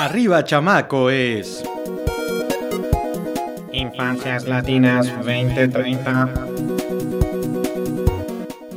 Arriba Chamaco es... Infancias Latinas 2030.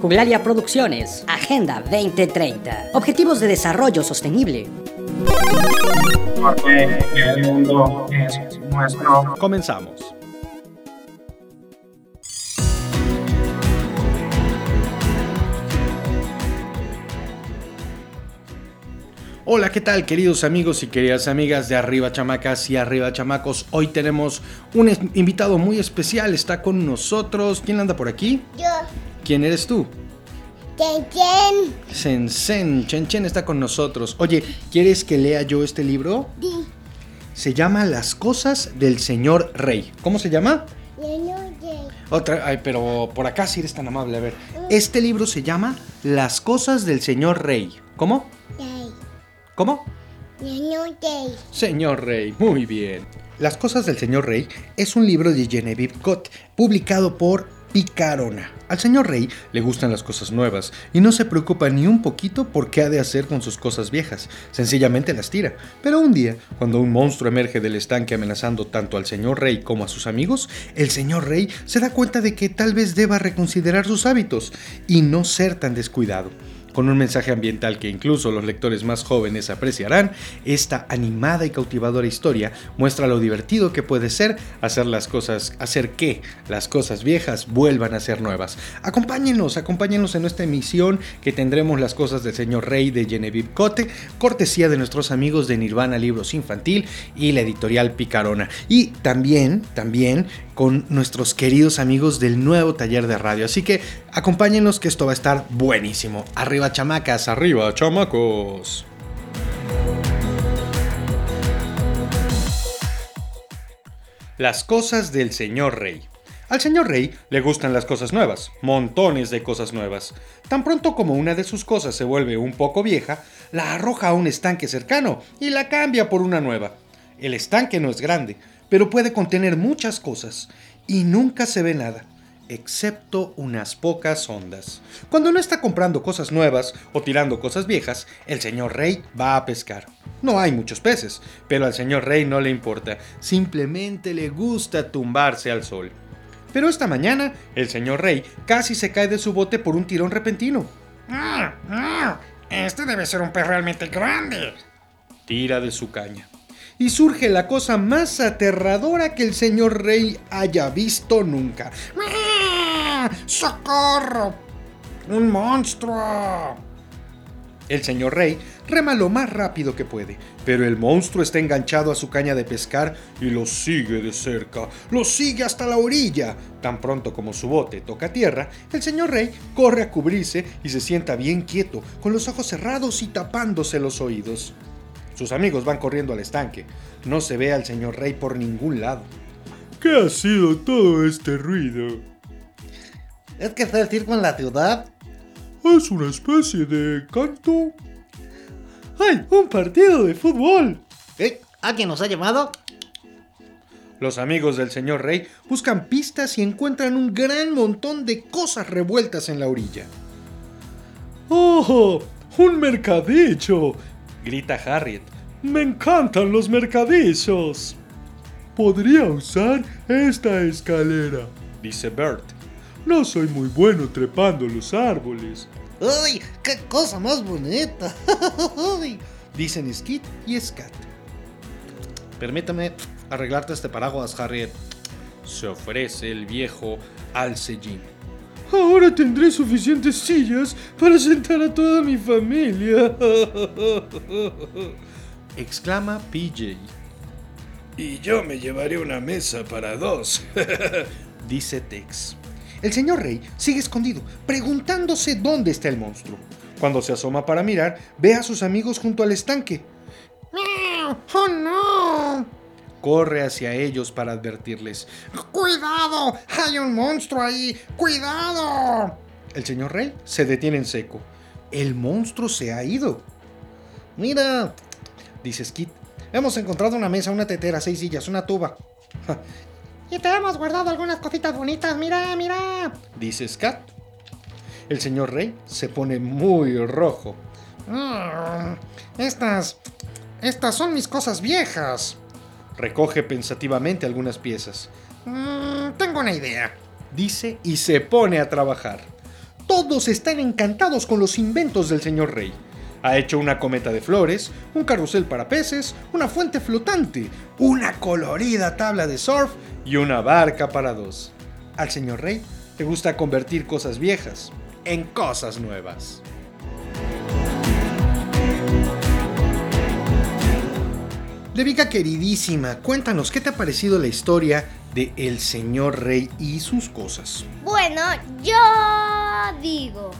Juglaria Producciones, Agenda 2030. Objetivos de Desarrollo Sostenible. Porque el mundo es nuestro. Comenzamos. Hola, ¿qué tal queridos amigos y queridas amigas de Arriba Chamacas y Arriba Chamacos? Hoy tenemos un invitado muy especial, está con nosotros. ¿Quién anda por aquí? Yo, ¿Quién eres tú? Chen Chen, Sensen, Chen Chen está con nosotros. Oye, ¿quieres que lea yo este libro? Di, Se llama Las cosas del señor rey. ¿Cómo se llama? Niño Chen, Otra, ay, pero por acá si eres tan amable, a ver. Este libro se llama Las cosas del señor rey. ¿Cómo? ¿Cómo? Niño Day, Señor Rey, muy bien. Las cosas del señor Rey es un libro de Genevieve Cott, publicado por Picarona. Al señor Rey le gustan las cosas nuevas y no se preocupa ni un poquito por qué ha de hacer con sus cosas viejas. Sencillamente las tira. Pero un día, cuando un monstruo emerge del estanque amenazando tanto al señor Rey como a sus amigos, el señor Rey se da cuenta de que tal vez deba reconsiderar sus hábitos y no ser tan descuidado. Con un mensaje ambiental que incluso los lectores más jóvenes apreciarán, esta animada y cautivadora historia muestra lo divertido que puede ser hacer las cosas, hacer que las cosas viejas vuelvan a ser nuevas. Acompáñenos, acompáñenos en esta emisión que tendremos las cosas del señor Rey de Genevieve Cote, cortesía de nuestros amigos de Nirvana Libros Infantil y la editorial Picarona. Y también, también con nuestros queridos amigos del nuevo taller de radio. Así que acompáñenos que esto va a estar buenísimo. Arriba chamacas, arriba chamacos. Las cosas del señor rey. Al señor rey le gustan las cosas nuevas, montones de cosas nuevas. Tan pronto como una de sus cosas se vuelve un poco vieja, la arroja a un estanque cercano y la cambia por una nueva. El estanque no es grande, pero puede contener muchas cosas y nunca se ve nada, excepto unas pocas ondas. Cuando no está comprando cosas nuevas o tirando cosas viejas, el señor rey va a pescar. No hay muchos peces, pero al señor rey no le importa, simplemente le gusta tumbarse al sol. Pero esta mañana, el señor rey casi se cae de su bote por un tirón repentino. Ah, ah, Este debe ser un pez realmente grande. tira de su caña. Y surge la cosa más aterradora que el señor rey haya visto nunca. ¡Socorro! ¡Un monstruo! El señor rey rema lo más rápido que puede, pero el monstruo está enganchado a su caña de pescar y lo sigue de cerca, lo sigue hasta la orilla. Tan pronto como su bote toca tierra, el señor rey corre a cubrirse y se sienta bien quieto, con los ojos cerrados y tapándose los oídos. Sus amigos van corriendo al estanque. No se ve al señor rey por ningún lado. ¿Qué ha sido todo este ruido? ¿Es que está el circo en la ciudad? Es una especie de canto. ¡Ay! ¡Un partido de fútbol! ¿Eh? ¿Alguien nos ha llamado? Los amigos del señor Rey buscan pistas y encuentran un gran montón de cosas revueltas en la orilla. ¡Oh! ¡Un mercadillo! grita Harriet. ¡Me encantan los mercadillos! Podría usar esta escalera, dice Bert. No soy muy bueno trepando los árboles, ¡Uy! ¡Qué cosa más bonita! Dicen Skid y Scat. Permítame arreglarte este paraguas, Harriet. Se ofrece el viejo Alcellín. Ahora tendré suficientes sillas para sentar a toda mi familia. Exclama PJ. Y yo me llevaré una mesa para dos. Dice Tex. El señor Rey sigue escondido, preguntándose dónde está el monstruo. Cuando se asoma para mirar, ve a sus amigos junto al estanque. ¡Miau! ¡Oh no! Corre hacia ellos para advertirles. ¡Cuidado! ¡Hay un monstruo ahí! ¡Cuidado! El señor Rey se detiene en seco. El monstruo se ha ido, Mira, dice Skid. hemos encontrado una mesa, una tetera, seis sillas, una tuba. Y te hemos guardado algunas cositas bonitas. Mira, mira. Dice Scat. El señor Rey se pone muy rojo. Mm, estas. Estas son mis cosas viejas. Recoge pensativamente algunas piezas. Mm, tengo una idea. Dice y se pone a trabajar. Todos están encantados con los inventos del señor Rey. Ha hecho una cometa de flores, un carrusel para peces, una fuente flotante, una colorida tabla de surf y una barca para dos. Al señor Rey le gusta convertir cosas viejas en cosas nuevas. Debica queridísima, cuéntanos qué te ha parecido la historia de El Señor Rey y sus cosas. Bueno, yo digo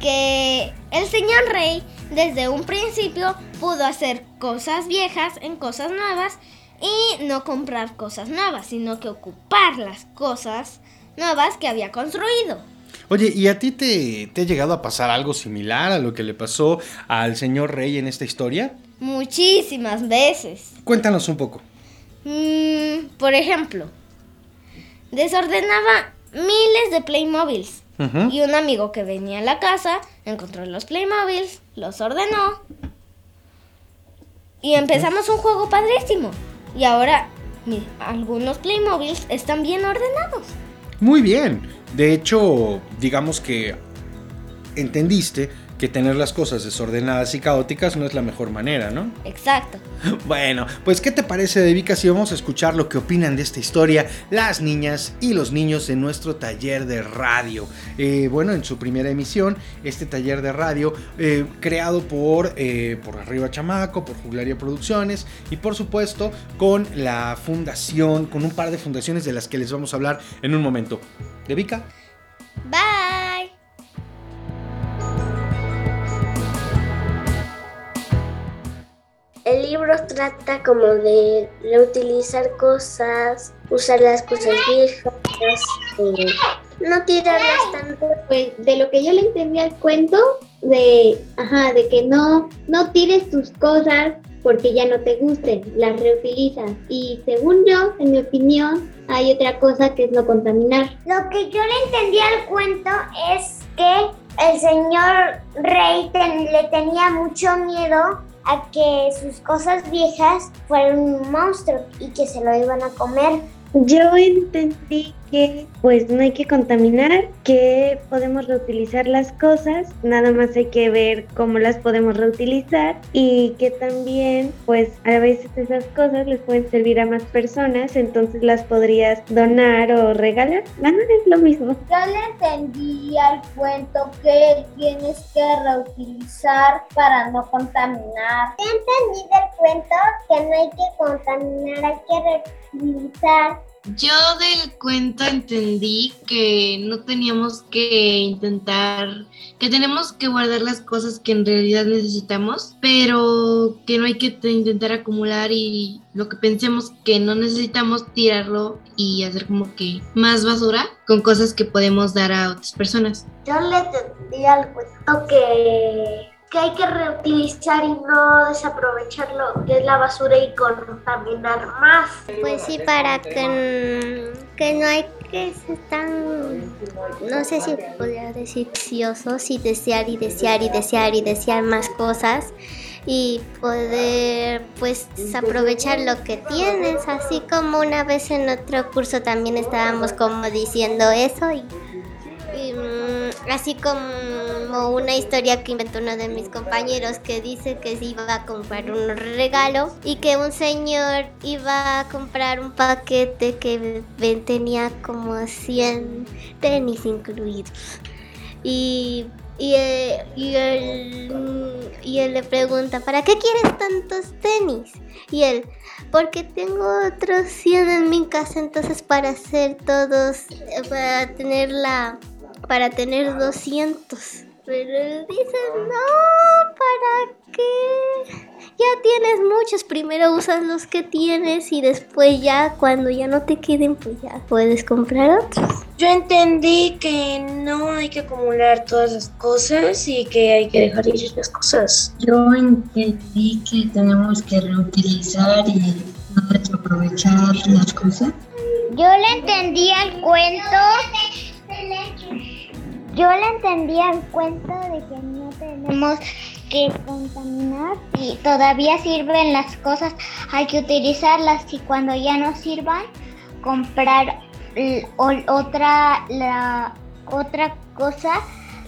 que el señor rey desde un principio pudo hacer cosas viejas en cosas nuevas y no comprar cosas nuevas, sino que ocupar las cosas nuevas que había construido. Oye, ¿y a ti te, te ha llegado a pasar algo similar a lo que le pasó al Señor Rey en esta historia? Muchísimas veces. Cuéntanos un poco. Mm, por ejemplo, desordenaba miles de Playmobiles. Y un amigo que venía a la casa encontró los Playmobiles, los ordenó. Y empezamos un juego padrísimo. Y ahora mi- algunos Playmobiles están bien ordenados. Muy bien. De hecho, digamos que entendiste que tener las cosas desordenadas y caóticas no es la mejor manera, ¿no? Exacto. Bueno, pues ¿qué te parece, Debica, si vamos a escuchar lo que opinan de esta historia las niñas y los niños en nuestro taller de radio? Eh, bueno, en su primera emisión, este taller de radio eh, creado por, eh, por Arriba Chamaco, por Juglaria Producciones y por supuesto con la fundación, con un par de fundaciones de las que les vamos a hablar en un momento. Debica. Bye. El libro trata como de reutilizar cosas, usar las cosas viejas, eh, no tirarlas tanto. Pues de lo que yo le entendí al cuento, de, ajá, de que no, no tires tus cosas porque ya no te gusten, las reutilizas. Y según yo, en mi opinión, hay otra cosa que es no contaminar. Lo que yo le entendí al cuento es que el señor rey le tenía mucho miedo a que sus cosas viejas fueran un monstruo y que se lo iban a comer. Yo entendí que pues no hay que contaminar, que podemos reutilizar las cosas, nada más hay que ver cómo las podemos reutilizar y que también pues a veces esas cosas les pueden servir a más personas, entonces las podrías donar o regalar. Nada es lo mismo. Yo le entendí al cuento que tienes que reutilizar para no contaminar. Entendido el que no hay que contaminar, hay que reutilizar. Yo del cuento entendí que no teníamos que intentar, que tenemos que guardar las cosas que en realidad necesitamos, pero que no hay que te- intentar acumular y lo que pensemos que no necesitamos tirarlo y hacer como que más basura con cosas que podemos dar a otras personas. Yo le entendí al cuento que, que hay que reutilizar y no desaprovechar lo que es la basura y contaminar más. Pues sí, para que, que no hay que ser tan, no sé si podría decir viciosos y desear y desear y desear y desear más cosas y poder pues aprovechar lo que tienes, así como una vez en otro curso también estábamos como diciendo eso y, así como una historia que inventó uno de mis compañeros que dice que iba a comprar un regalo y que un señor iba a comprar un paquete que tenía como 100 tenis incluidos. Y, y, eh, y él, y él le pregunta, ¿para qué quieres tantos tenis? Y él, porque tengo otros 100 en mi casa, entonces para hacer todos, eh, para tener la, para tener 200. Pero él dice, no, ¿para qué? Ya tienes muchos, primero usas los que tienes y después ya, cuando ya no te queden, pues ya puedes comprar otros. Yo entendí que no hay que acumular todas las cosas y que hay que dejar ir las cosas. Yo entendí que tenemos que reutilizar y no desaprovechar las cosas. Yo le entendí al cuento. Yo le entendí al cuento de que no tenemos que contaminar y todavía sirven las cosas, hay que utilizarlas y cuando ya no sirvan, comprar otra, la otra cosa,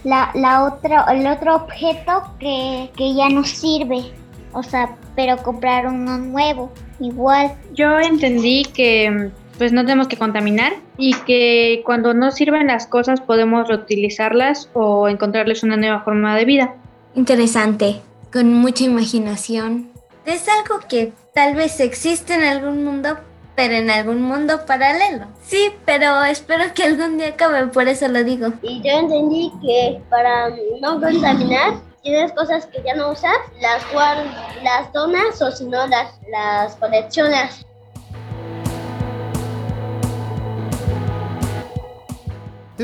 la, la otra, el otro objeto que, que ya no sirve. O sea, pero comprar uno nuevo, igual. Yo entendí que pues no tenemos que contaminar y que cuando no sirven las cosas podemos reutilizarlas o encontrarles una nueva forma de vida. Interesante, con mucha imaginación. Es algo que tal vez existe en algún mundo, pero en algún mundo paralelo. Sí, pero espero que algún día acabe, por eso lo digo. Y yo entendí que para no contaminar, tienes cosas que ya no usas, las guardas, las donas o si no las, las coleccionas.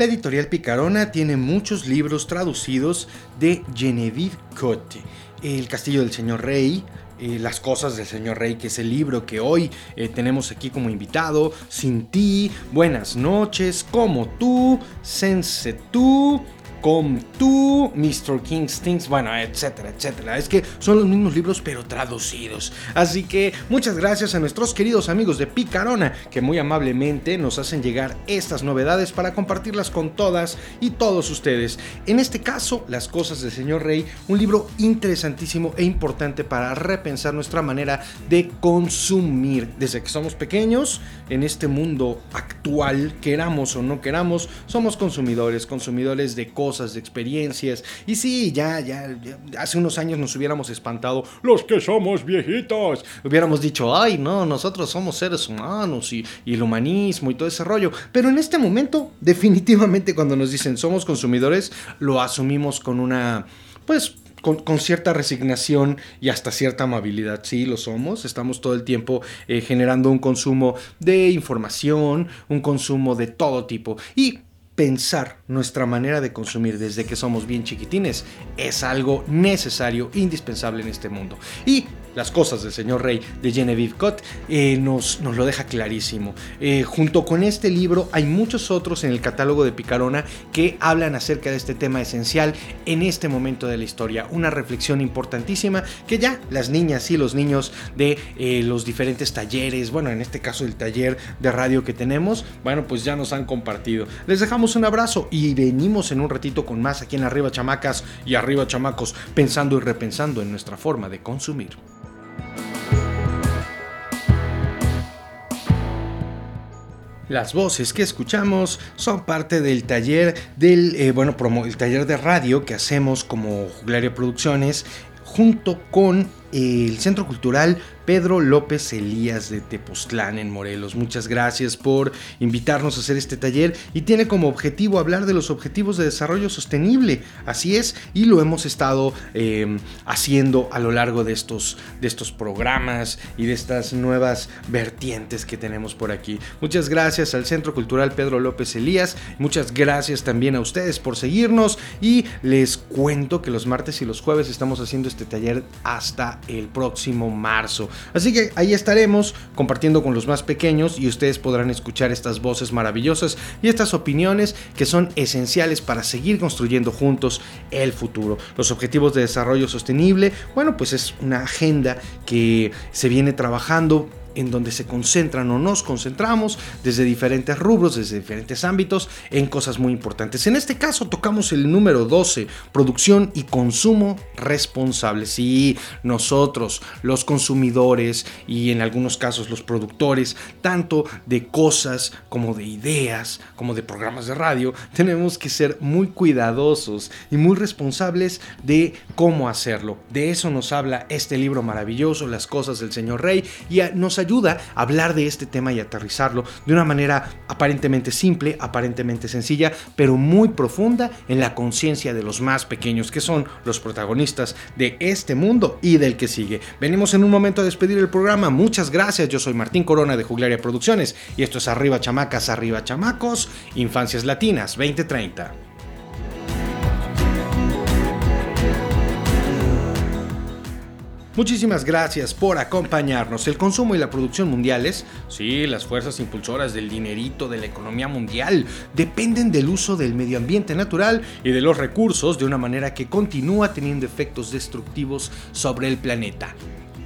La editorial Picarona tiene muchos libros traducidos de Genevieve Cotte. El Castillo del Señor Rey, eh, Las Cosas del Señor Rey, que es el libro que hoy eh, tenemos aquí como invitado, Sin ti, Buenas noches, Como tú, Sense tú, con tú, Mr. King's Things, bueno, etcétera, etcétera. Es que son los mismos libros pero traducidos. Así que muchas gracias a nuestros queridos amigos de Picarona que muy amablemente nos hacen llegar estas novedades para compartirlas con todas y todos ustedes. En este caso, Las cosas del señor Rey, un libro interesantísimo e importante para repensar nuestra manera de consumir. Desde que somos pequeños, en este mundo actual, queramos o no queramos, somos consumidores, consumidores de cosas de experiencias. Y sí, ya, ya, hace unos años nos hubiéramos espantado, los que somos viejitos. Hubiéramos dicho, ay, no, nosotros somos seres humanos y, y el humanismo y todo ese rollo. Pero en este momento, definitivamente cuando nos dicen somos consumidores, lo asumimos con una, pues, con, cierta resignación y hasta cierta amabilidad. Sí, lo somos. Estamos todo el tiempo eh, generando un consumo de información, un consumo de todo tipo. Y pensar nuestra manera de consumir desde que somos bien chiquitines es algo necesario, indispensable en este mundo. Y las cosas del señor rey de Genevieve Cott eh, nos, lo deja clarísimo. Eh, junto con este libro hay muchos otros en el catálogo de Picarona que hablan acerca de este tema esencial en este momento de la historia. Una reflexión importantísima que ya las niñas y los niños de eh, los diferentes talleres, bueno, en este caso el taller de radio que tenemos, bueno, pues ya nos han compartido. Les dejamos un abrazo y venimos en un ratito con más aquí en Arriba Chamacas y Arriba Chamacos, pensando y repensando en nuestra forma de consumir. Las voces que escuchamos son parte del taller del eh, bueno, el taller de radio que hacemos como Juglaria Producciones junto con el Centro Cultural Pedro López Elías de Tepoztlán en Morelos. Muchas gracias por invitarnos a hacer este taller y tiene como objetivo hablar de los objetivos de desarrollo sostenible. Así es, y lo hemos estado em, haciendo a lo largo de estos, de estos programas y de estas nuevas vertientes que tenemos por aquí. Muchas gracias al Centro Cultural Pedro López Elías. Muchas gracias también a ustedes por seguirnos y les cuento que los martes y los jueves estamos haciendo este taller hasta el próximo marzo. Así que ahí estaremos compartiendo con los más pequeños y ustedes podrán escuchar estas voces maravillosas y estas opiniones que son esenciales para seguir construyendo juntos el futuro. Los objetivos de desarrollo sostenible, bueno, pues es una agenda que se viene trabajando en donde se concentran o nos concentramos desde diferentes rubros, desde diferentes ámbitos, en cosas muy importantes. En este caso tocamos el número 12, producción y consumo responsable. Sí, nosotros, los consumidores y en algunos casos los productores, tanto de cosas como de ideas, como de programas de radio, tenemos que ser muy cuidadosos y muy responsables de cómo hacerlo. De eso nos habla este libro maravilloso, Las cosas del señor Rey, y nos ayuda a hablar de este tema y aterrizarlo de una manera aparentemente simple, aparentemente sencilla, pero muy profunda en la conciencia de los más pequeños, que son los protagonistas de este mundo y del que sigue. Venimos en un momento a despedir el programa. Muchas gracias. Yo soy Martín Corona de Juglaria Producciones y esto es Arriba Chamacas, Arriba Chamacos, Infancias Latinas 2030. Muchísimas gracias por acompañarnos. El consumo y la producción mundiales, sí, las fuerzas impulsoras del dinerito de la economía mundial, dependen del uso del medio ambiente natural y de los recursos de una manera que continúa teniendo efectos destructivos sobre el planeta.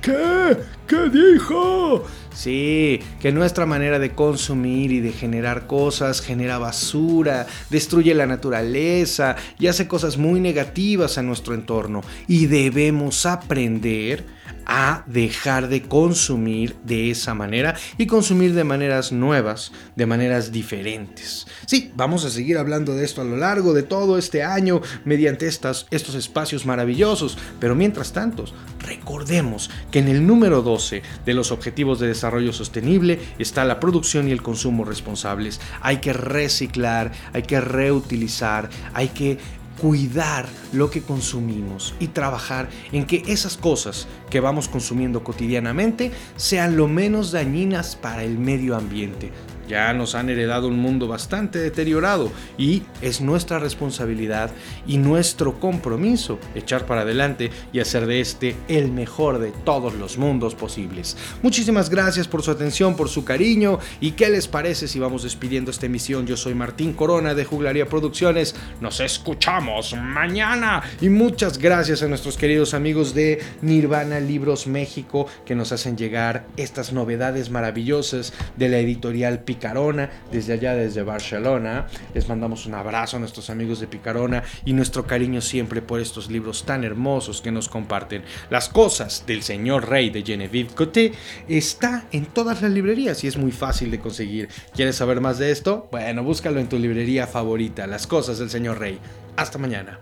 ¿Qué? ¿Qué dijo? Sí, que nuestra manera de consumir y de generar cosas genera basura, destruye la naturaleza y hace cosas muy negativas a nuestro entorno. Y debemos aprender a dejar de consumir de esa manera y consumir de maneras nuevas, de maneras diferentes. Sí, vamos a seguir hablando de esto a lo largo de todo este año mediante estas, estos espacios maravillosos, pero mientras tanto, recordemos que en el número 12 de los Objetivos de Desarrollo Sostenible está la producción y el consumo responsables. Hay que reciclar, hay que reutilizar, hay que cuidar lo que consumimos y trabajar en que esas cosas que vamos consumiendo cotidianamente sean lo menos dañinas para el medio ambiente. Ya nos han heredado un mundo bastante deteriorado y es nuestra responsabilidad y nuestro compromiso echar para adelante y hacer de este el mejor de todos los mundos posibles. Muchísimas gracias por su atención, por su cariño y qué les parece si vamos despidiendo esta emisión. Yo soy Martín Corona de Juglaría Producciones. Nos escuchamos mañana y muchas gracias a nuestros queridos amigos de Nirvana Libros México que nos hacen llegar estas novedades maravillosas de la editorial Picarona, desde allá, desde Barcelona. Les mandamos un abrazo a nuestros amigos de Picarona y nuestro cariño siempre por estos libros tan hermosos que nos comparten. Las cosas del señor rey de Genevieve Coté está en todas las librerías y es muy fácil de conseguir. ¿Quieres saber más de esto? Bueno, búscalo en tu librería favorita, Las cosas del señor rey. Hasta mañana.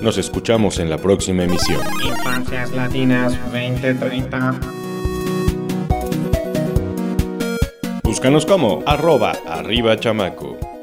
Nos escuchamos en la próxima emisión. Infancias Latinas 2030. Búscanos como arroba arriba chamaco.